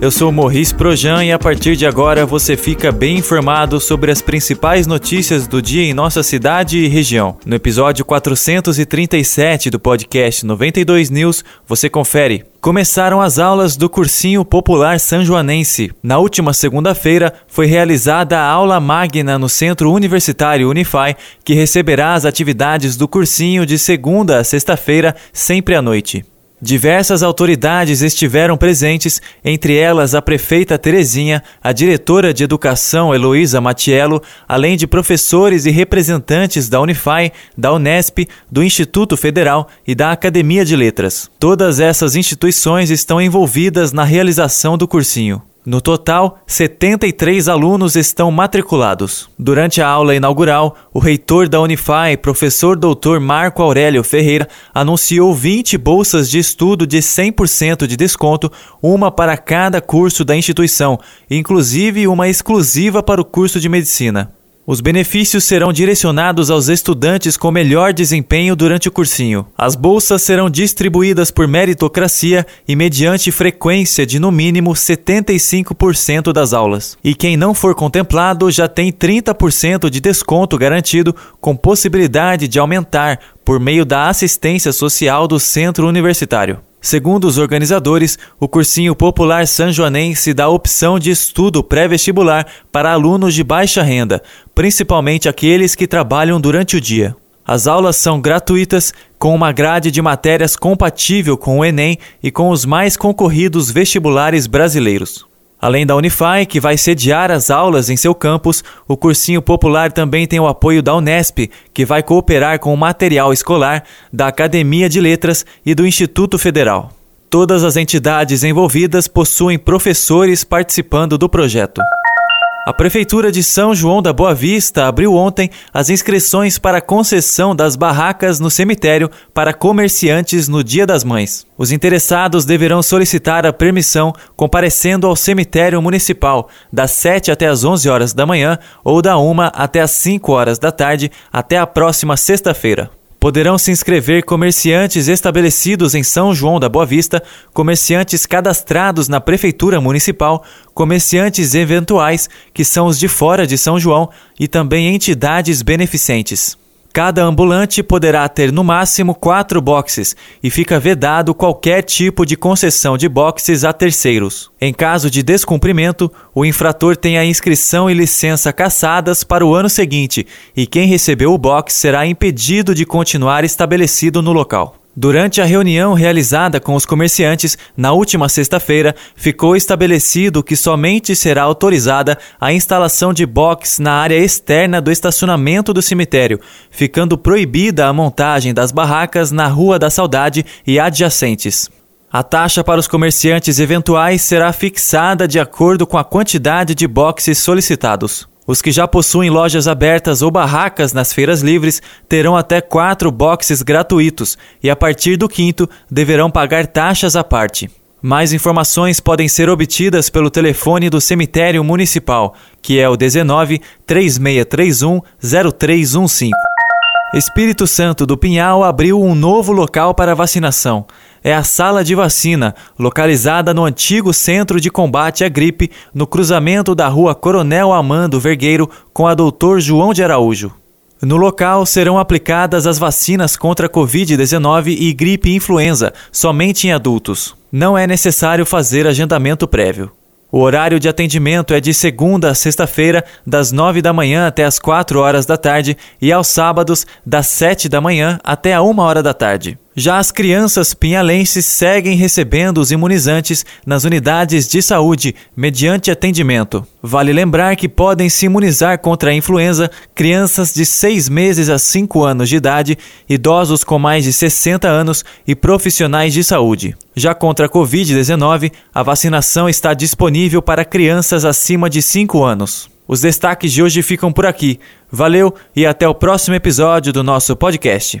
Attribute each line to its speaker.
Speaker 1: eu sou Maurice Projan e a partir de agora você fica bem informado sobre as principais notícias do dia em nossa cidade e região. No episódio 437 do podcast 92 News, você confere. Começaram as aulas do Cursinho Popular Sanjoanense. Na última segunda-feira foi realizada a aula magna no Centro Universitário Unify, que receberá as atividades do cursinho de segunda a sexta-feira, sempre à noite. Diversas autoridades estiveram presentes, entre elas a prefeita Terezinha, a diretora de educação Heloísa Matiello, além de professores e representantes da Unify, da Unesp, do Instituto Federal e da Academia de Letras. Todas essas instituições estão envolvidas na realização do cursinho. No total, 73 alunos estão matriculados. Durante a aula inaugural, o reitor da Unify, professor Dr. Marco Aurélio Ferreira, anunciou 20 bolsas de estudo de 100% de desconto, uma para cada curso da instituição, inclusive uma exclusiva para o curso de medicina. Os benefícios serão direcionados aos estudantes com melhor desempenho durante o cursinho. As bolsas serão distribuídas por meritocracia e mediante frequência de no mínimo 75% das aulas. E quem não for contemplado já tem 30% de desconto garantido, com possibilidade de aumentar por meio da assistência social do centro universitário. Segundo os organizadores, o cursinho popular sanjoanense dá opção de estudo pré-vestibular para alunos de baixa renda, principalmente aqueles que trabalham durante o dia. As aulas são gratuitas, com uma grade de matérias compatível com o Enem e com os mais concorridos vestibulares brasileiros. Além da Unify, que vai sediar as aulas em seu campus, o cursinho popular também tem o apoio da Unesp, que vai cooperar com o material escolar, da Academia de Letras e do Instituto Federal. Todas as entidades envolvidas possuem professores participando do projeto. A Prefeitura de São João da Boa Vista abriu ontem as inscrições para a concessão das barracas no cemitério para comerciantes no Dia das Mães. Os interessados deverão solicitar a permissão comparecendo ao cemitério municipal das 7 até as 11 horas da manhã ou da 1 até as 5 horas da tarde até a próxima sexta-feira. Poderão se inscrever comerciantes estabelecidos em São João da Boa Vista, comerciantes cadastrados na Prefeitura Municipal, comerciantes eventuais, que são os de fora de São João, e também entidades beneficentes. Cada ambulante poderá ter no máximo quatro boxes e fica vedado qualquer tipo de concessão de boxes a terceiros. Em caso de descumprimento, o infrator tem a inscrição e licença cassadas para o ano seguinte e quem recebeu o box será impedido de continuar estabelecido no local. Durante a reunião realizada com os comerciantes na última sexta-feira, ficou estabelecido que somente será autorizada a instalação de box na área externa do estacionamento do cemitério, ficando proibida a montagem das barracas na Rua da Saudade e adjacentes. A taxa para os comerciantes eventuais será fixada de acordo com a quantidade de boxes solicitados. Os que já possuem lojas abertas ou barracas nas feiras livres terão até quatro boxes gratuitos e, a partir do quinto, deverão pagar taxas à parte. Mais informações podem ser obtidas pelo telefone do Cemitério Municipal, que é o 19 3631 0315. Espírito Santo do Pinhal abriu um novo local para vacinação é a sala de vacina, localizada no antigo Centro de Combate à Gripe, no cruzamento da rua Coronel Amando Vergueiro com a Doutor João de Araújo. No local serão aplicadas as vacinas contra a Covid-19 e gripe influenza, somente em adultos. Não é necessário fazer agendamento prévio. O horário de atendimento é de segunda a sexta-feira, das nove da manhã até as quatro horas da tarde, e aos sábados, das sete da manhã até a uma hora da tarde. Já as crianças pinhalenses seguem recebendo os imunizantes nas unidades de saúde mediante atendimento. Vale lembrar que podem se imunizar contra a influenza crianças de 6 meses a 5 anos de idade, idosos com mais de 60 anos e profissionais de saúde. Já contra a Covid-19, a vacinação está disponível para crianças acima de 5 anos. Os destaques de hoje ficam por aqui. Valeu e até o próximo episódio do nosso podcast.